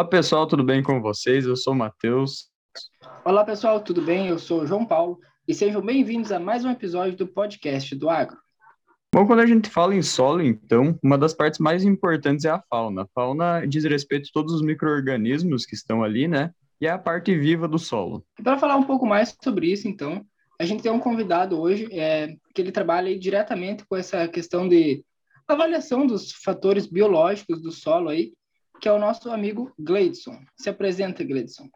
Olá pessoal, tudo bem com vocês? Eu sou o Matheus. Olá pessoal, tudo bem? Eu sou o João Paulo e sejam bem-vindos a mais um episódio do podcast do Agro. Bom, quando a gente fala em solo, então, uma das partes mais importantes é a fauna. A fauna diz respeito a todos os micro-organismos que estão ali, né? E é a parte viva do solo. E para falar um pouco mais sobre isso, então, a gente tem um convidado hoje é, que ele trabalha diretamente com essa questão de avaliação dos fatores biológicos do solo aí, que é o nosso amigo Gleidson. Se apresenta, Gleidson.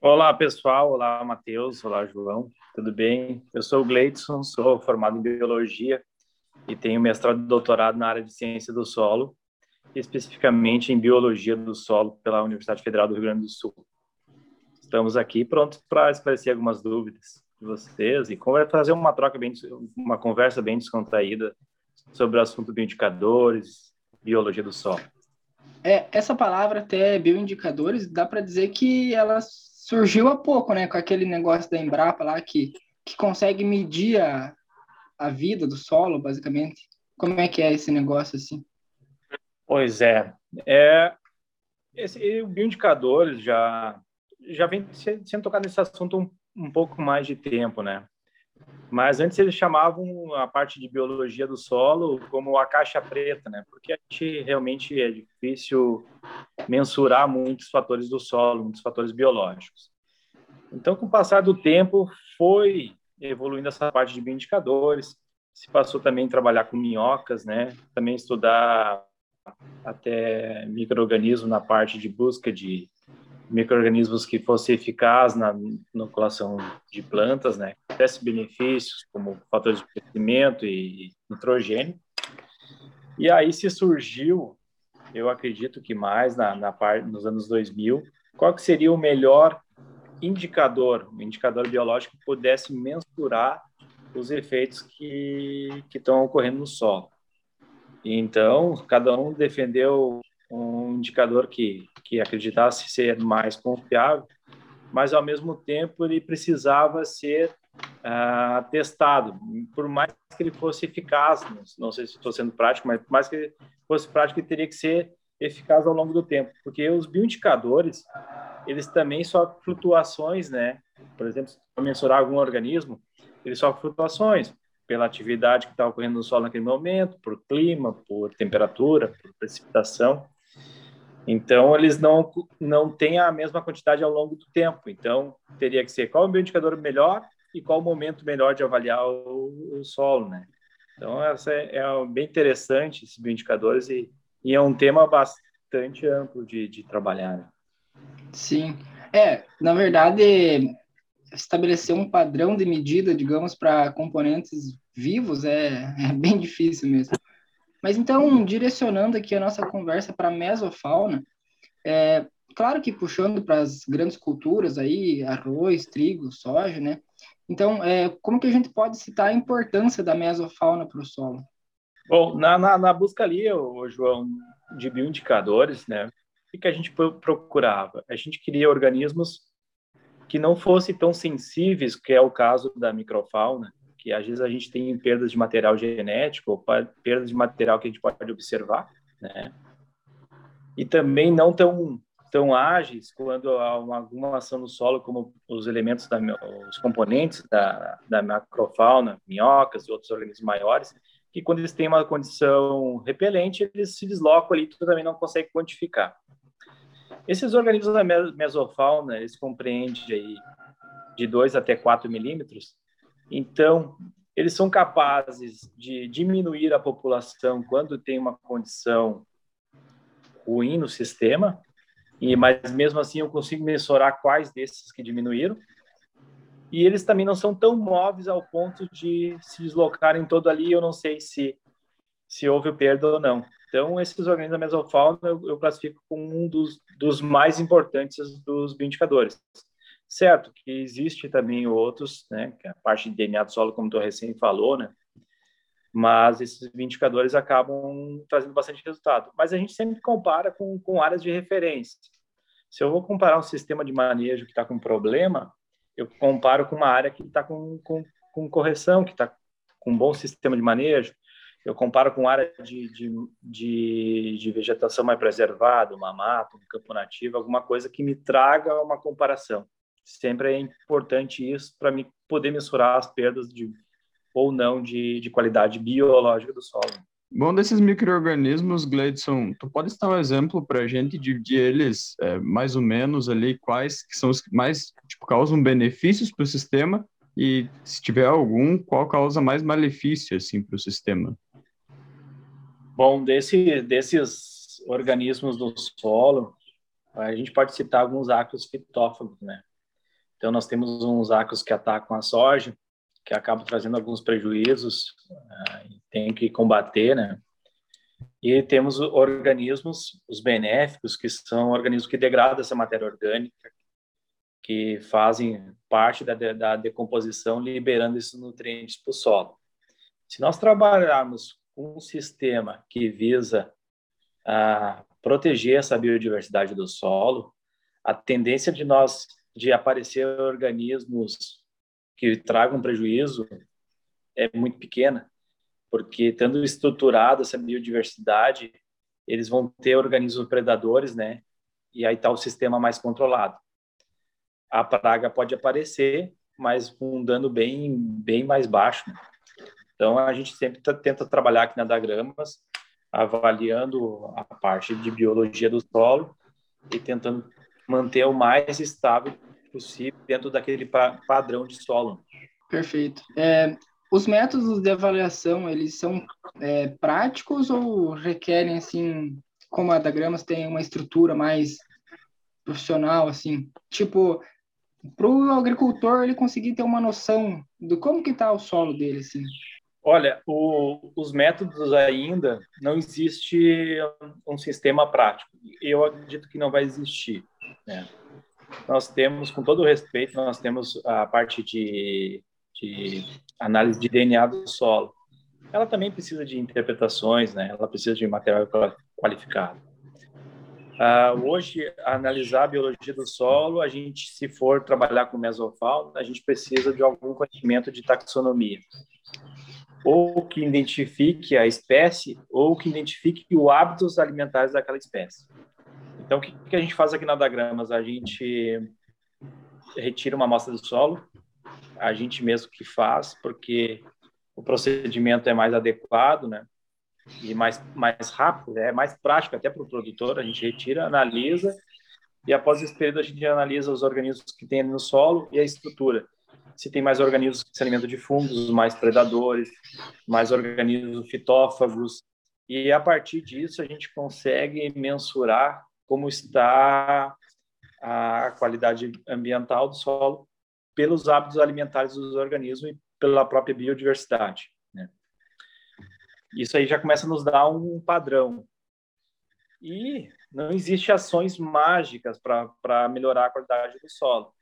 Olá, pessoal. Olá, Matheus. Olá, João. Tudo bem? Eu sou o Gleidson, sou formado em Biologia e tenho mestrado e doutorado na área de Ciência do Solo, especificamente em Biologia do Solo pela Universidade Federal do Rio Grande do Sul. Estamos aqui prontos para esclarecer algumas dúvidas de vocês e fazer uma troca bem, uma conversa bem descontraída sobre o assunto bioindicadores, biologia do solo. É, essa palavra até bioindicadores, dá para dizer que ela surgiu há pouco, né, com aquele negócio da Embrapa lá que, que consegue medir a, a vida do solo, basicamente. Como é que é esse negócio assim? Pois é, é esse o bioindicadores já já vem sendo tocado nesse assunto um, um pouco mais de tempo, né? Mas antes eles chamavam a parte de biologia do solo como a caixa preta, né? Porque a gente realmente é difícil mensurar muitos fatores do solo, muitos fatores biológicos. Então, com o passar do tempo, foi evoluindo essa parte de bioindicadores. Se passou também a trabalhar com minhocas, né? Também estudar até microorganismos na parte de busca de micro-organismos que fossem eficazes na inoculação de plantas, né, tivesse benefícios como fatores de crescimento e nitrogênio. E aí se surgiu, eu acredito que mais na, na parte nos anos 2000, qual que seria o melhor indicador, um indicador biológico que pudesse mensurar os efeitos que, que estão ocorrendo no solo. Então, cada um defendeu um indicador que, que acreditasse ser mais confiável, mas ao mesmo tempo ele precisava ser uh, testado, por mais que ele fosse eficaz, não sei se estou sendo prático, mas por mais que ele fosse prático, ele teria que ser eficaz ao longo do tempo, porque os bioindicadores, eles também sofrem flutuações, né? Por exemplo, se mensurar algum organismo, ele sofre flutuações pela atividade que está ocorrendo no solo naquele momento, por clima, por temperatura, por precipitação. Então, eles não, não têm a mesma quantidade ao longo do tempo. Então, teria que ser qual o indicador melhor e qual o momento melhor de avaliar o, o solo, né? Então, essa é, é, bem interessante, esses bioindicadores, e, e é um tema bastante amplo de, de trabalhar. Né? Sim. É, na verdade, estabelecer um padrão de medida, digamos, para componentes vivos é, é bem difícil mesmo. Mas então, direcionando aqui a nossa conversa para a mesofauna, é, claro que puxando para as grandes culturas aí, arroz, trigo, soja, né? Então, é, como que a gente pode citar a importância da mesofauna para o solo? Bom, na, na, na, busca ali, o João, de bioindicadores, né? O que a gente procurava? A gente queria organismos que não fossem tão sensíveis, que é o caso da microfauna, que às vezes a gente tem perdas de material genético, perdas de material que a gente pode observar, né? E também não tão tão ágeis quando há uma, alguma ação no solo, como os elementos, da, os componentes da, da macrofauna, minhocas e outros organismos maiores, que quando eles têm uma condição repelente, eles se deslocam ali, tu também não consegue quantificar. Esses organismos da mesofauna, eles compreendem aí de 2 até 4 milímetros, então, eles são capazes de diminuir a população quando tem uma condição ruim no sistema, e mas mesmo assim eu consigo mensurar quais desses que diminuíram. E eles também não são tão móveis ao ponto de se deslocarem todo ali, eu não sei se se houve perda ou não. Então, esses organismos da mesofauna eu, eu classifico como um dos, dos mais importantes dos bioindicadores. Certo que existe também outros, né, que é a parte de DNA do solo, como tu recém falou, né, mas esses indicadores acabam trazendo bastante resultado. Mas a gente sempre compara com, com áreas de referência. Se eu vou comparar um sistema de manejo que está com problema, eu comparo com uma área que está com, com, com correção, que está com um bom sistema de manejo. eu comparo com área de, de, de, de, vegetação mais preservada, uma mata, um campo nativo, alguma coisa que me traga uma comparação. Sempre é importante isso para me poder mensurar as perdas de ou não de, de qualidade biológica do solo. Bom, desses micro-organismos, Gleidson, tu pode estar um exemplo para a gente dividir eles é, mais ou menos ali, quais que são os que mais tipo, causam benefícios para o sistema e, se tiver algum, qual causa mais malefício assim, para o sistema? Bom, desse, desses organismos do solo, a gente pode citar alguns ácaros fitófagos, né? Então, nós temos uns ácaros que atacam a soja, que acabam trazendo alguns prejuízos, uh, tem que combater, né? E temos organismos, os benéficos, que são organismos que degradam essa matéria orgânica, que fazem parte da, da decomposição, liberando esses nutrientes para o solo. Se nós trabalharmos um sistema que visa a proteger essa biodiversidade do solo, a tendência de nós de aparecer organismos que tragam prejuízo é muito pequena, porque tendo estruturado essa biodiversidade, eles vão ter organismos predadores, né? E aí está o sistema mais controlado. A praga pode aparecer, mas com um dano bem, bem mais baixo. Né? Então, a gente sempre tenta trabalhar aqui na Dagramas, avaliando a parte de biologia do solo e tentando manter o mais estável possível dentro daquele padrão de solo. Perfeito. É, os métodos de avaliação, eles são é, práticos ou requerem, assim, como a Dagramas tem uma estrutura mais profissional, assim? Tipo, para o agricultor ele conseguir ter uma noção do como que está o solo dele, assim? Olha, o, os métodos ainda não existe um sistema prático. Eu acredito que não vai existir. Né? Nós temos, com todo respeito, nós temos a parte de, de análise de DNA do solo. Ela também precisa de interpretações, né? Ela precisa de material qualificado. Uh, hoje, analisar a biologia do solo, a gente, se for trabalhar com mesofauna, a gente precisa de algum conhecimento de taxonomia ou que identifique a espécie ou que identifique os hábitos alimentares daquela espécie. Então, o que, que a gente faz aqui na Dagramas? A gente retira uma amostra do solo, a gente mesmo que faz, porque o procedimento é mais adequado, né? E mais, mais rápido, é mais prático até para o produtor. A gente retira, analisa, e após esse período a gente analisa os organismos que tem no solo e a estrutura se tem mais organismos que se alimentam de fungos, mais predadores, mais organismos fitófagos, e a partir disso a gente consegue mensurar como está a qualidade ambiental do solo pelos hábitos alimentares dos organismos e pela própria biodiversidade. Né? Isso aí já começa a nos dar um padrão. E não existe ações mágicas para melhorar a qualidade do solo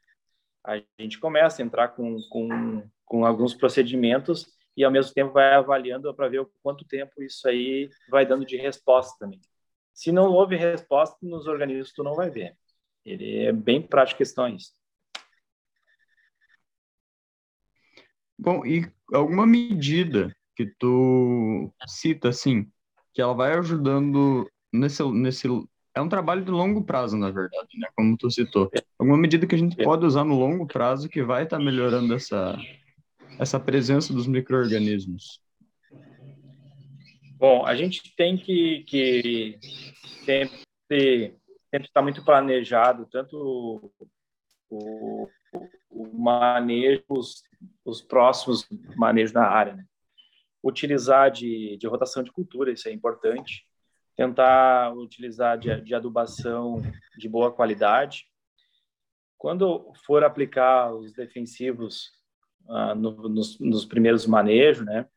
a gente começa a entrar com, com, com alguns procedimentos e, ao mesmo tempo, vai avaliando para ver o quanto tempo isso aí vai dando de resposta também. Se não houve resposta nos organismos, tu não vai ver. Ele é bem prático questões. Bom, e alguma medida que tu cita, assim, que ela vai ajudando nesse, nesse é um trabalho de longo prazo, na verdade, né? Como tu citou. Alguma medida que a gente pode usar no longo prazo que vai estar tá melhorando essa, essa presença dos micro-organismos? Bom, a gente tem que, que sempre, sempre estar muito planejado, tanto o, o manejo, os, os próximos manejos na área. Né? Utilizar de, de rotação de cultura, isso é importante tentar utilizar de, de adubação de boa qualidade. Quando for aplicar os defensivos uh, no, nos, nos, primeiros manejos, né,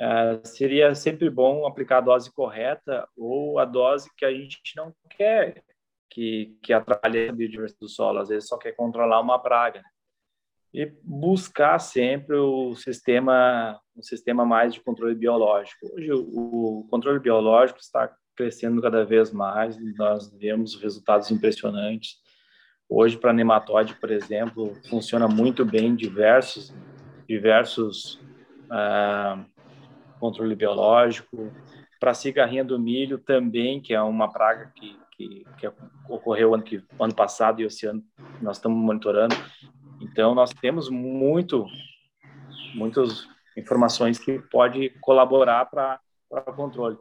uh, seria sempre bom aplicar a dose correta ou a dose que a gente não quer que, que atrapalhe a biodiversidade do solo, às vezes só quer controlar uma praga. Né? e buscar sempre o sistema um sistema mais de controle biológico. Hoje o, controle biológico está crescendo cada vez mais, nós vemos resultados impressionantes. Hoje para nematóide, por exemplo, funciona muito bem diversos diversos ah, controle biológico. Para a cigarrinha do milho também, que é uma praga que, que, que ocorreu ano, que, ano passado e esse ano nós estamos monitorando. Então, nós temos muito, muitas informações que pode colaborar para o controle.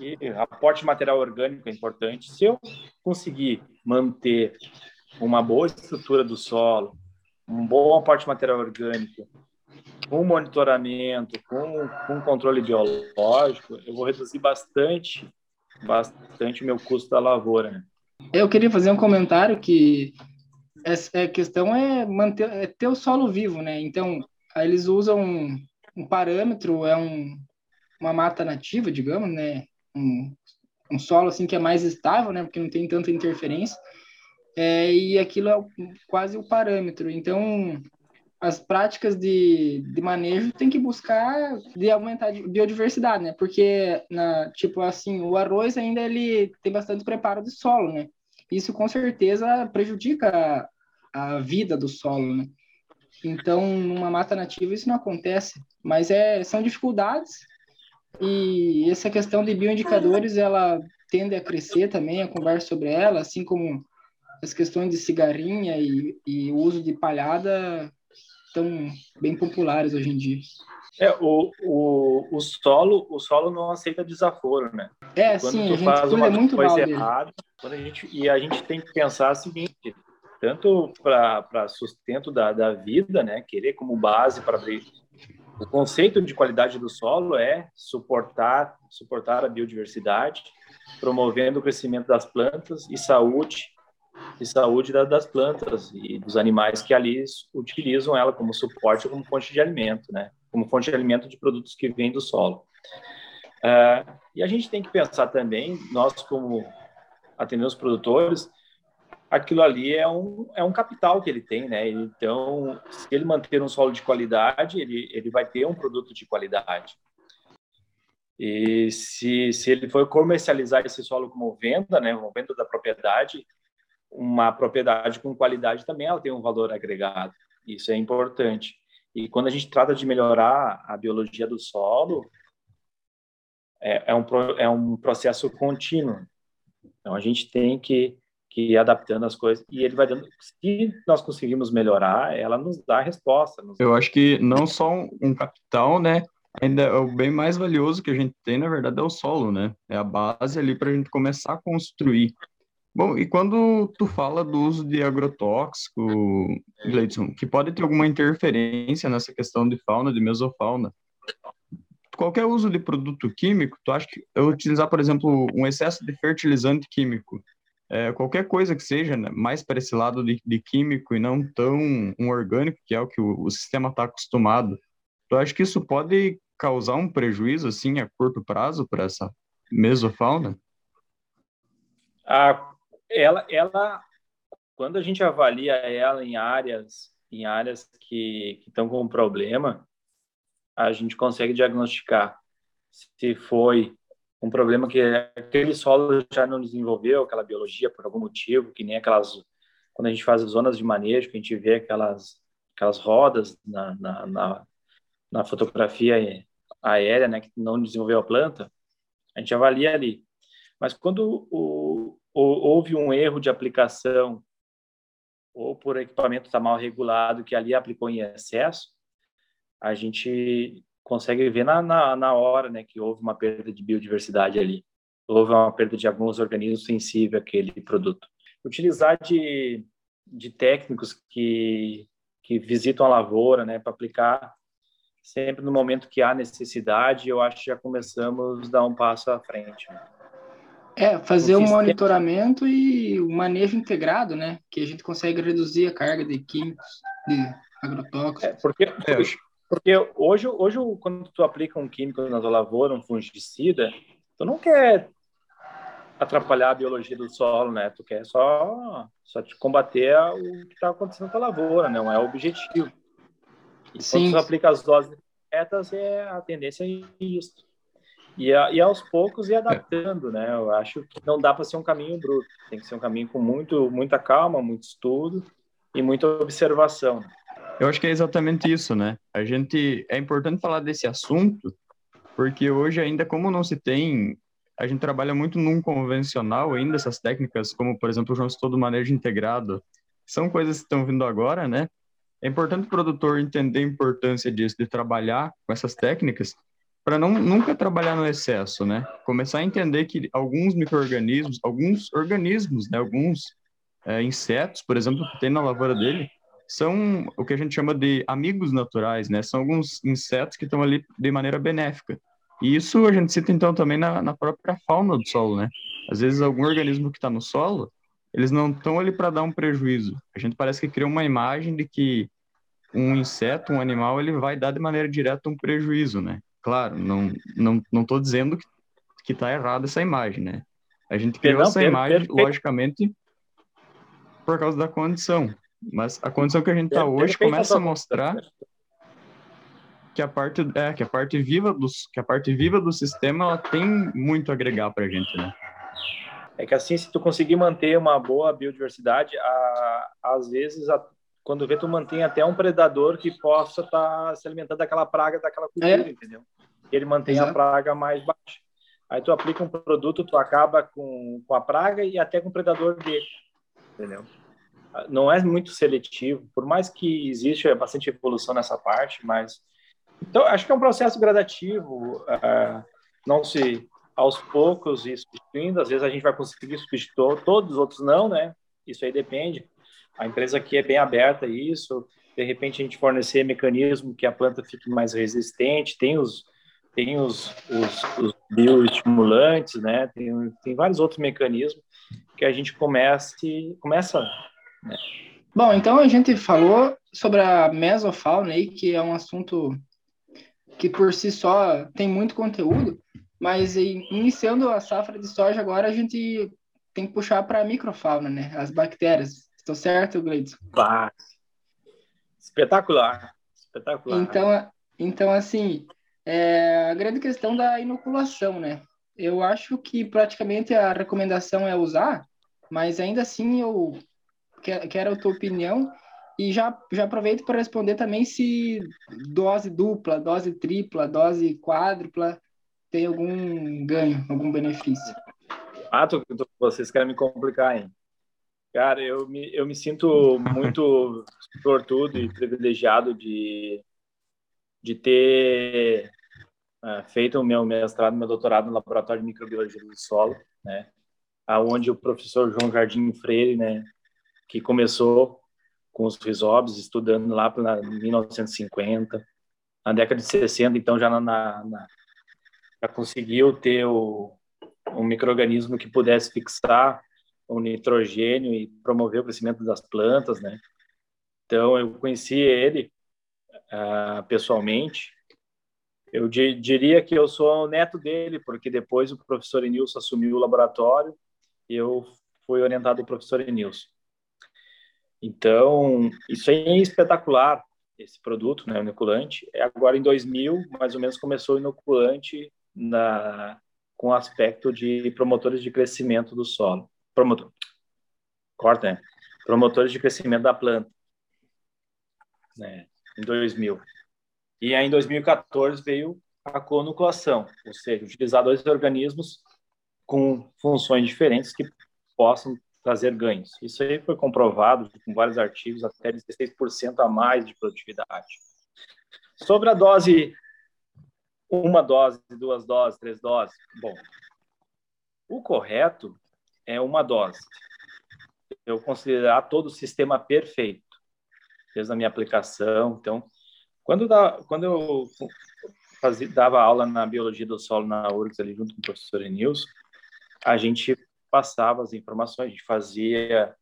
E aporte de material orgânico é importante. Se eu conseguir manter uma boa estrutura do solo, um bom aporte de material orgânico, com monitoramento, com, com controle biológico, eu vou reduzir bastante, bastante o meu custo da lavoura. Né? Eu queria fazer um comentário que a questão é manter, é ter o solo vivo, né? Então, eles usam um, um parâmetro, é um, uma mata nativa, digamos, né? Um, um solo assim que é mais estável, né? Porque não tem tanta interferência. É, e aquilo é quase o parâmetro. Então, as práticas de, de manejo tem que buscar de aumentar a biodiversidade, né? Porque, na, tipo assim, o arroz ainda ele tem bastante preparo de solo, né? Isso com certeza prejudica a, a vida do solo, né? Então, numa mata nativa isso não acontece, mas é, são dificuldades e essa questão de bioindicadores, ela tende a crescer também, a conversa sobre ela, assim como as questões de cigarrinha e, e uso de palhada estão bem populares hoje em dia. É, o, o, o solo o solo não aceita desaforo, né? É, quando sim, tu a gente faz uma muito coisa errada, quando a gente, e a gente tem que pensar o seguinte, tanto para sustento da, da vida, né, querer como base para abrir o conceito de qualidade do solo é suportar suportar a biodiversidade, promovendo o crescimento das plantas e saúde e saúde das plantas e dos animais que ali utilizam ela como suporte como fonte de alimento, né? Como fonte de alimento de produtos que vêm do solo. Uh, e a gente tem que pensar também, nós como atendemos produtores, aquilo ali é um, é um capital que ele tem, né? Então, se ele manter um solo de qualidade, ele, ele vai ter um produto de qualidade. E se, se ele for comercializar esse solo como venda, né, como venda da propriedade, uma propriedade com qualidade também ela tem um valor agregado. Isso é importante. E quando a gente trata de melhorar a biologia do solo, é, é, um, é um processo contínuo. Então a gente tem que, que ir adaptando as coisas e ele vai dando. Se nós conseguimos melhorar, ela nos dá a resposta. Eu acho que não só um capital, né? Ainda é o bem mais valioso que a gente tem, na verdade, é o solo, né? É a base ali para a gente começar a construir. Bom, e quando tu fala do uso de agrotóxico, Gleidson, que pode ter alguma interferência nessa questão de fauna, de mesofauna, qualquer uso de produto químico, tu acha que eu utilizar, por exemplo, um excesso de fertilizante químico, é, qualquer coisa que seja, né, mais para esse lado de, de, químico e não tão um orgânico, que é o que o, o sistema está acostumado, tu acha que isso pode causar um prejuízo, assim, a curto prazo para essa mesofauna? Ah, ela, ela, quando a gente avalia ela em áreas, em áreas que estão com problema, a gente consegue diagnosticar se foi um problema que aquele solo já não desenvolveu aquela biologia por algum motivo, que nem aquelas quando a gente faz as zonas de manejo, que a gente vê aquelas aquelas rodas na, na, na, na fotografia aérea, né, que não desenvolveu a planta, a gente avalia ali. Mas quando o, ou houve um erro de aplicação ou por equipamento está mal regulado que ali aplicou em excesso, a gente consegue ver na, na, na, hora né, que houve uma perda de biodiversidade ali, houve uma perda de alguns organismos sensíveis àquele produto. Utilizar de, de técnicos que, que visitam a lavoura né, para aplicar sempre no momento que há necessidade, eu acho que já começamos a dar um passo à frente. Né? É, fazer um monitoramento e o manejo integrado, né? Que a gente consegue reduzir a carga de químicos, de agrotóxicos. É, porque, é. porque hoje, hoje, quando tu aplica um químico na tua lavoura, um fungicida, tu não quer atrapalhar a biologia do solo, né? Tu quer só, só te combater o que está acontecendo na tua lavoura, não é o objetivo. E Sim. quando tu aplica as doses corretas, é, a tendência é isso. E, e aos poucos ir adaptando, né? Eu acho que não dá para ser um caminho bruto, tem que ser um caminho com muito, muita calma, muito estudo e muita observação. Eu acho que é exatamente isso, né? A gente é importante falar desse assunto porque hoje ainda, como não se tem, a gente trabalha muito num convencional ainda, essas técnicas, como, por exemplo, o João citou do manejo integrado, são coisas que estão vindo agora, né? É importante o produtor entender a importância disso, de trabalhar com essas técnicas, para não nunca trabalhar no excesso, né? Começar a entender que alguns micro-organismos, alguns organismos, né? Alguns é, insetos, por exemplo, que tem na lavoura dele, são o que a gente chama de amigos naturais, né? São alguns insetos que estão ali de maneira benéfica. E isso a gente cita então também na, na própria fauna do solo, né? Às vezes algum organismo que está no solo, eles não estão ali para dar um prejuízo. A gente parece que cria uma imagem de que um inseto, um animal, ele vai dar de maneira direta um prejuízo, né? Claro, não não não estou dizendo que que está errada essa imagem, né? A gente criou essa imagem, logicamente, por causa da condição. Mas a condição que a gente está hoje começa a mostrar que a parte é que a parte viva dos que a parte viva do sistema ela tem muito a agregar para a gente, né? É que assim, se tu conseguir manter uma boa biodiversidade, a, às vezes, a, quando vê, tu mantém até um predador que possa estar tá se alimentando daquela praga, daquela cultura, é. entendeu? Ele mantém Exato. a praga mais baixa. Aí tu aplica um produto, tu acaba com, com a praga e até com o predador dele, entendeu? Não é muito seletivo, por mais que exista bastante evolução nessa parte, mas então, acho que é um processo gradativo, uh, não se aos poucos e substituindo. Às vezes a gente vai conseguir substituir todos, os outros não, né? Isso aí depende. A empresa aqui é bem aberta a isso. De repente a gente fornecer mecanismo que a planta fique mais resistente. Tem os tem os, os, os bioestimulantes, né? Tem, tem vários outros mecanismos que a gente comece, começa. Né? Bom, então a gente falou sobre a mesofauna aí, que é um assunto que por si só tem muito conteúdo, mas iniciando a safra de soja agora a gente tem que puxar para a microfauna, né? As bactérias. Estou certo, Gleidson? Bah, espetacular, espetacular. Então, então assim, é a grande questão da inoculação, né? Eu acho que praticamente a recomendação é usar, mas ainda assim eu quero a tua opinião e já, já aproveito para responder também se dose dupla, dose tripla, dose quádrupla tem algum ganho, algum benefício. Ah, tu, tu, vocês querem me complicar, hein? Cara, eu me, eu me sinto muito sortudo e privilegiado de, de ter uh, feito o meu mestrado, meu doutorado no Laboratório de Microbiologia do Solo, né? Aonde o professor João Jardim Freire, né, que começou com os risóbios, estudando lá para 1950, na década de 60, então já na, na já conseguiu ter o, um microorganismo que pudesse fixar o nitrogênio e promover o crescimento das plantas, né? Então eu conheci ele uh, pessoalmente. Eu diria que eu sou o neto dele, porque depois o professor Enilson assumiu o laboratório e eu fui orientado pelo professor Enilson. Então, isso é espetacular, esse produto, né, o inoculante. É agora em 2000, mais ou menos, começou o inoculante na, com aspecto de promotores de crescimento do solo. Promotor, corta, né? Promotores de crescimento da planta, né, em 2000. E aí, em 2014, veio a conoculação, ou seja, utilizar dois organismos com funções diferentes que possam trazer ganhos. Isso aí foi comprovado com vários artigos, até 16% a mais de produtividade. Sobre a dose, uma dose, duas doses, três doses, bom, o correto é uma dose. Eu considerar todo o sistema perfeito, desde a minha aplicação. Então, quando, dá, quando eu fazia, dava aula na biologia do solo na URGS, ali junto com o professor Enilson, a gente passava as informações, a gente fazia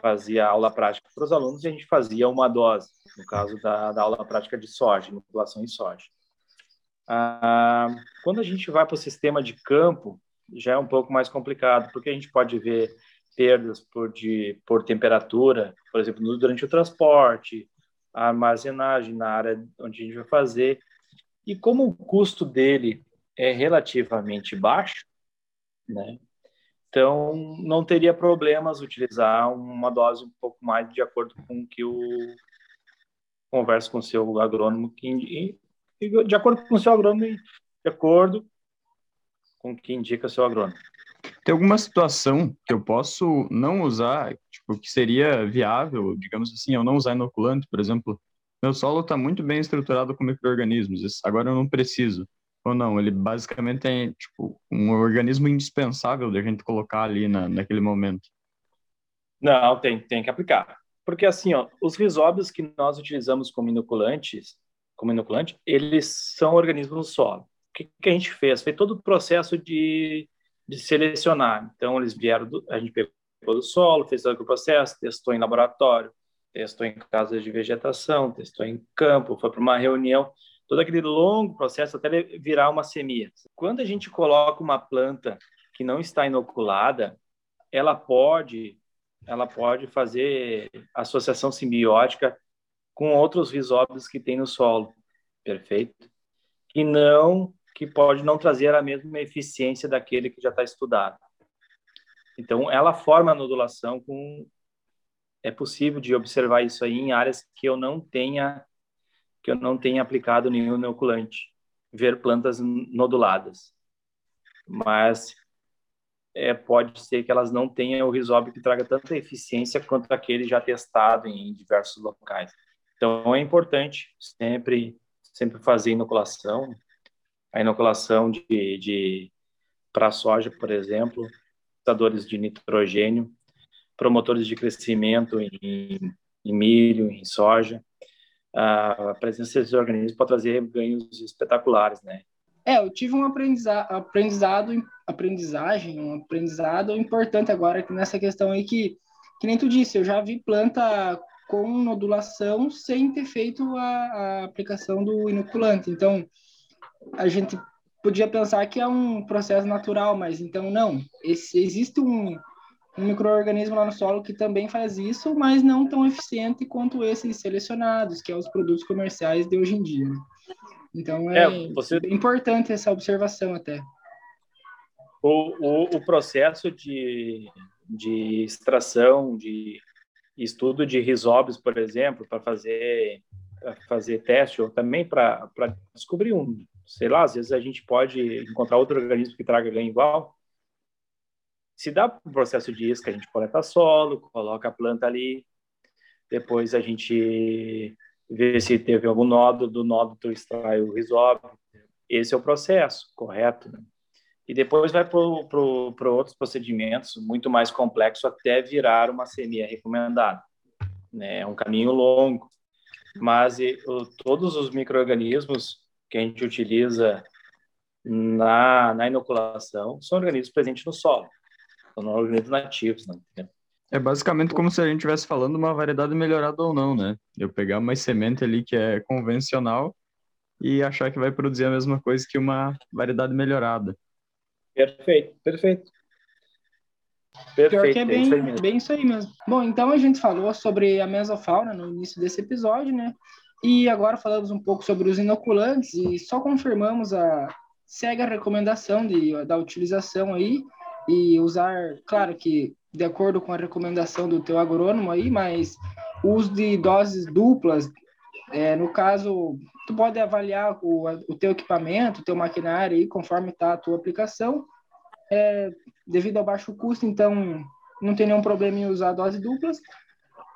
fazia aula prática para os alunos e a gente fazia uma dose, no caso da, da aula prática de soja, manipulação em soja. Ah, quando a gente vai para o sistema de campo, já é um pouco mais complicado, porque a gente pode ver perdas por, de, por temperatura, por exemplo, durante o transporte, a armazenagem na área onde a gente vai fazer. E como o custo dele é relativamente baixo, né, então, não teria problemas utilizar uma dose um pouco mais de acordo com o que o conversa com o seu agrônomo, que, de acordo com o seu agrônomo de acordo com o que indica seu agrônomo. Tem alguma situação que eu posso não usar, tipo, que seria viável, digamos assim, eu não usar inoculante, por exemplo, meu solo está muito bem estruturado com micro-organismos, agora eu não preciso. Ou não, ele basicamente é tipo, um organismo indispensável da gente colocar ali na, naquele momento. Não, tem, tem que aplicar. Porque assim, ó, os risóbios que nós utilizamos como inoculantes, como inoculante, eles são organismos no solo. Que, que a gente fez? Foi todo o processo de, de selecionar. Então, eles vieram, do, a gente pegou do solo, fez todo o processo, testou em laboratório, testou em casas de vegetação, testou em campo, foi para uma reunião, todo aquele longo processo até virar uma semia. Quando a gente coloca uma planta que não está inoculada, ela pode ela pode fazer associação simbiótica com outros risóbios que tem no solo, perfeito? Que não, que pode não trazer a mesma eficiência daquele que já está estudado. Então, ela forma a nodulação com é possível de observar isso aí em áreas que eu não tenha que eu não tenha aplicado nenhum inoculante, ver plantas noduladas. Mas é, pode ser que elas não tenham o risóbio que traga tanta eficiência quanto aquele já testado em diversos locais. Então é importante sempre sempre fazer inoculação, a inoculação de, de para soja, por exemplo, fixadores de nitrogênio, promotores de crescimento em, em milho, em soja. A presença desses organismos pode trazer ganhos espetaculares, né? É, eu tive um aprendizado, aprendizagem, um aprendizado importante agora nessa questão aí que, que nem tu disse, eu já vi planta com nodulação sem ter feito a, a aplicação do inoculante. Então, a gente podia pensar que é um processo natural, mas então não. Esse, existe um, um microorganismo lá no solo que também faz isso, mas não tão eficiente quanto esses selecionados, que é os produtos comerciais de hoje em dia. Né? Então é, é você... importante essa observação até. O, o, o processo de, de extração, de estudo de risóbios, por exemplo, para fazer pra fazer teste ou também para descobrir um, sei lá, às vezes a gente pode encontrar outro organismo que traga ganho igual. Se dá um processo de isca, a gente coleta solo, coloca a planta ali, depois a gente ver se teve algum nódo, do nódo tu extrai o risóbio. Esse é o processo, correto? Né? E depois vai para outros procedimentos muito mais complexos até virar uma CME recomendada. Né? É um caminho longo, mas e, o, todos os micro-organismos que a gente utiliza na, na inoculação são organismos presentes no solo, são organismos nativos. Né? É basicamente como se a gente estivesse falando uma variedade melhorada ou não, né? Eu pegar uma semente ali que é convencional e achar que vai produzir a mesma coisa que uma variedade melhorada. Perfeito, perfeito. Perfeito, Pior que é bem, é isso bem isso aí mesmo. Bom, então a gente falou sobre a mesofauna no início desse episódio, né? E agora falamos um pouco sobre os inoculantes e só confirmamos a segue a recomendação de, da utilização aí e usar, claro que de acordo com a recomendação do teu agrônomo aí, mas o uso de doses duplas, é, no caso, tu pode avaliar o, o teu equipamento, o teu maquinário aí, conforme está a tua aplicação, é, devido ao baixo custo, então não tem nenhum problema em usar doses duplas,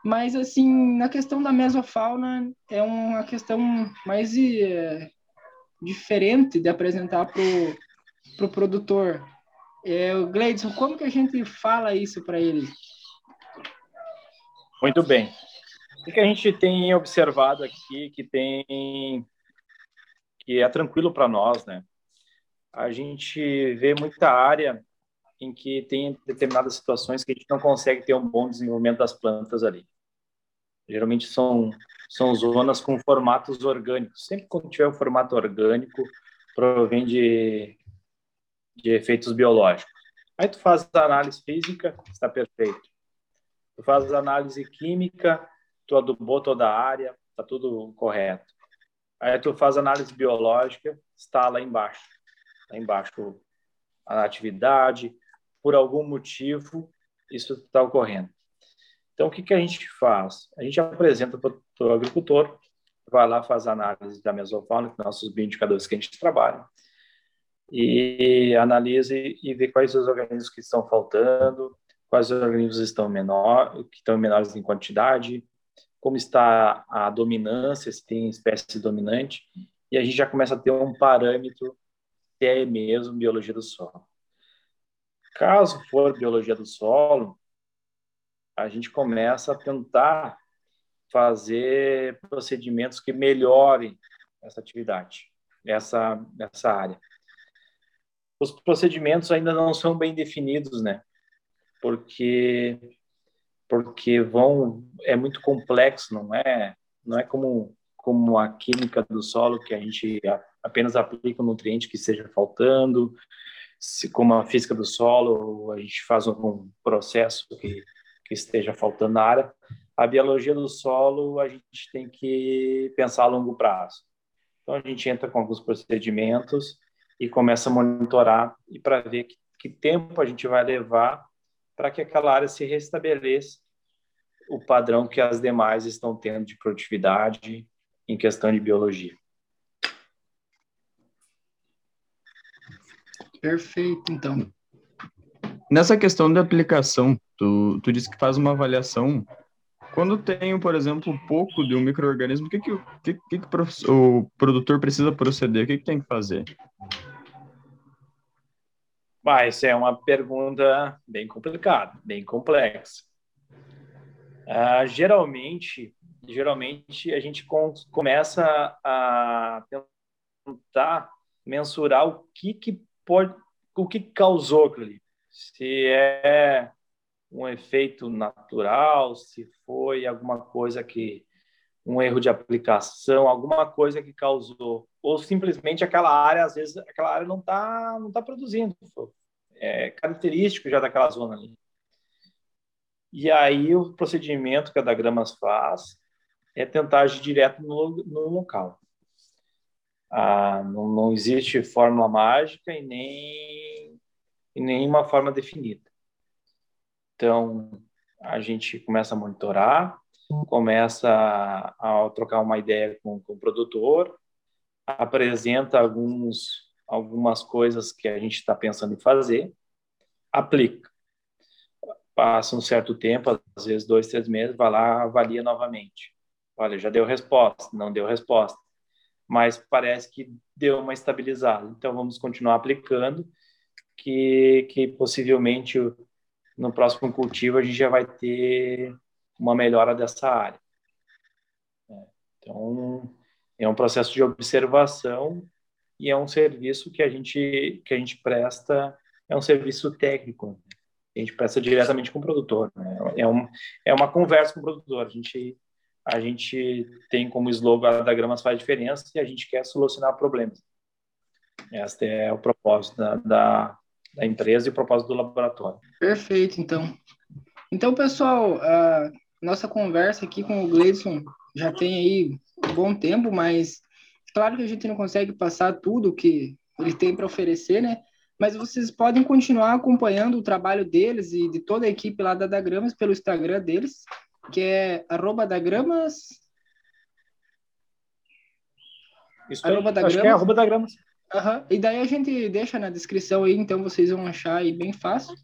mas assim, na questão da mesofauna, é uma questão mais é, diferente de apresentar para o pro produtor, é, Gleidson, como que a gente fala isso para ele? Muito bem. O que a gente tem observado aqui que tem que é tranquilo para nós, né? A gente vê muita área em que tem determinadas situações que a gente não consegue ter um bom desenvolvimento das plantas ali. Geralmente são são zonas com formatos orgânicos. Sempre quando tiver um formato orgânico, provém de de efeitos biológicos. Aí tu faz a análise física, está perfeito. Tu faz a análise química, tu adubou toda a área, está tudo correto. Aí tu faz a análise biológica, está lá embaixo. Lá embaixo a atividade, por algum motivo, isso está ocorrendo. Então, o que, que a gente faz? A gente apresenta para o agricultor, vai lá, faz análise da mesofauna, nossos bioindicadores que a gente trabalha, e analisa e, vê quais os organismos que estão faltando, quais organismos estão menor, que estão menores em quantidade, como está a dominância, se tem espécie dominante, e a gente já começa a ter um parâmetro se é mesmo biologia do solo. Caso for biologia do solo, a gente começa a tentar fazer procedimentos que melhorem essa atividade, essa, essa área. Os procedimentos ainda não são bem definidos, né? Porque porque vão é muito complexo, não é não é como como a química do solo que a gente apenas aplica um nutriente que esteja faltando, se como a física do solo a gente faz um processo que, que esteja faltando na área. A biologia do solo a gente tem que pensar a longo prazo. Então a gente entra com alguns procedimentos e começa a monitorar e para ver que, que tempo a gente vai levar para que aquela área se restabeleça o padrão que as demais estão tendo de produtividade em questão de biologia. Perfeito, então. Nessa questão da aplicação, tu, tu disse que faz uma avaliação. Quando tem, por exemplo, pouco de um microorganismo, o que, que, que, que, que o produtor precisa proceder? O que, que tem que fazer? Bah, essa é uma pergunta bem complicada, bem complexa. Uh, geralmente, geralmente a gente com, começa a tentar mensurar o que, que pode, o que causou aquilo. Se é um efeito natural, se foi alguma coisa que um erro de aplicação, alguma coisa que causou, ou simplesmente aquela área, às vezes aquela área não está não tá produzindo, é característico já daquela zona ali. E aí o procedimento que a da Gramas faz é tentar agir direto no, no local. Ah, não, não, existe fórmula mágica e nem, e nem uma forma definida. Então, a gente começa a monitorar, começa a, a trocar uma ideia com, com, o produtor, apresenta alguns, algumas coisas que a gente está pensando em fazer, aplica. Passa um certo tempo, às vezes dois, três meses, vai lá, avalia novamente. Olha, já deu resposta, não deu resposta mas parece que deu uma estabilizada. Então, vamos continuar aplicando, que, que possivelmente no próximo cultivo a gente já vai ter uma melhora dessa área. É, então, é um processo de observação e é um serviço que a gente, que a gente presta, é um serviço técnico. A gente presta diretamente com o produtor. Né? É, um, é uma conversa com o produtor. A gente a gente tem como slogan da Gramas faz diferença e a gente quer solucionar problemas. Este é o propósito da, da, da empresa e o propósito do laboratório. Perfeito, então. Então, pessoal, a nossa conversa aqui com o Gleison já tem aí um bom tempo, mas claro que a gente não consegue passar tudo que ele tem para oferecer, né? Mas vocês podem continuar acompanhando o trabalho deles e de toda a equipe lá da Dagramas pelo Instagram deles, que é arroba da gramas. Isso arroba da acho que é arroba da gramas. Uhum. E daí a gente deixa na descrição aí, então vocês vão achar aí bem fácil.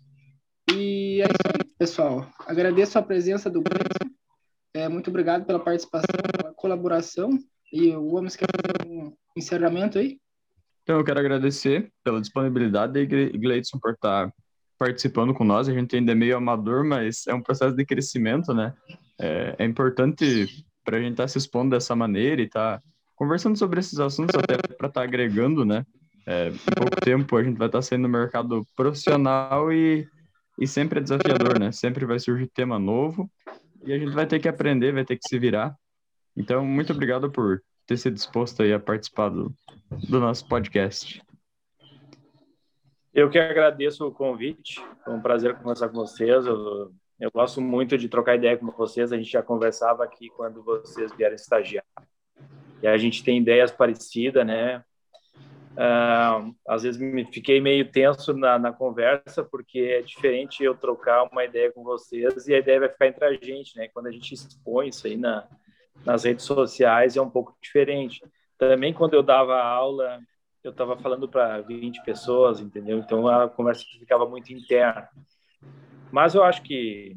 E é isso aí, pessoal. Agradeço a presença do Gleison. É, muito obrigado pela participação, pela colaboração. E o Gomes quer fazer um encerramento aí? Então, eu quero agradecer pela disponibilidade de Gleidson por estar participando com nós. A gente ainda é meio amador, mas é um processo de crescimento, né? É, é importante para a gente estar tá se expondo dessa maneira e estar tá conversando sobre esses assuntos até para estar tá agregando, né? É, em pouco tempo a gente vai estar tá saindo no mercado profissional e, e sempre é desafiador, né? Sempre vai surgir tema novo e a gente vai ter que aprender, vai ter que se virar. Então, muito obrigado por ter se disposto aí a participar do, do nosso podcast. Eu que agradeço o convite, foi um prazer conversar com vocês. Eu, eu gosto muito de trocar ideia com vocês. A gente já conversava aqui quando vocês vieram estagiar. E a gente tem ideias parecidas, né? Uh, às vezes me fiquei meio tenso na, na, conversa, porque é diferente eu trocar uma ideia com vocês e a ideia vai ficar entre a gente, né? Quando a gente expõe isso aí na, nas redes sociais é um pouco diferente. Também quando eu dava aula eu estava falando para 20 pessoas, entendeu? Então a conversa ficava muito interna. Mas eu acho que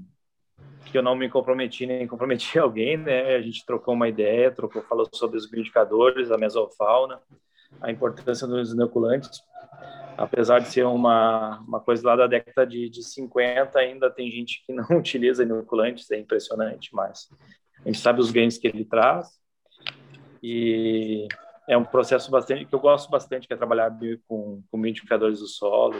que eu não me comprometi nem comprometi alguém, né? A gente trocou uma ideia, trocou, falou sobre os bioindicadores, a mesofauna, a importância dos inoculantes. Apesar de ser uma, uma coisa lá da década de, de 50, ainda tem gente que não utiliza inoculantes, é impressionante, mas a gente sabe os ganhos que ele traz. E é um processo bastante que eu gosto bastante, que é trabalhar com, com bioindicadores do solo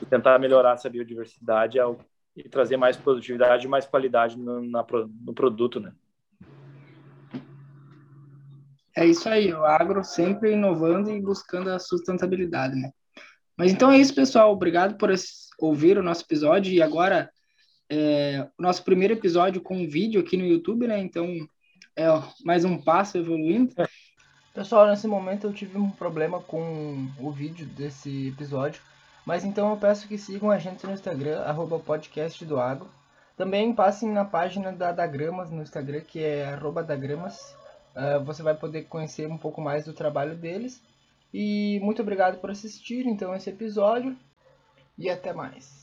e tentar melhorar essa biodiversidade ao e trazer mais produtividade e mais qualidade no, na, no produto, né? É isso aí, o agro sempre inovando e buscando a sustentabilidade, né? Mas então é isso, pessoal. Obrigado por ouvir o nosso episódio. E agora, é, o nosso primeiro episódio com vídeo aqui no YouTube, né? Então, é mais um passo evoluindo. Pessoal, nesse momento eu tive um problema com o vídeo desse episódio. Mas então eu peço que sigam a gente no Instagram, arroba podcast do Agro. Também passem na página da Dagramas no Instagram, que é arroba Dagramas. Uh, você vai poder conhecer um pouco mais do trabalho deles. E muito obrigado por assistir então esse episódio. E até mais.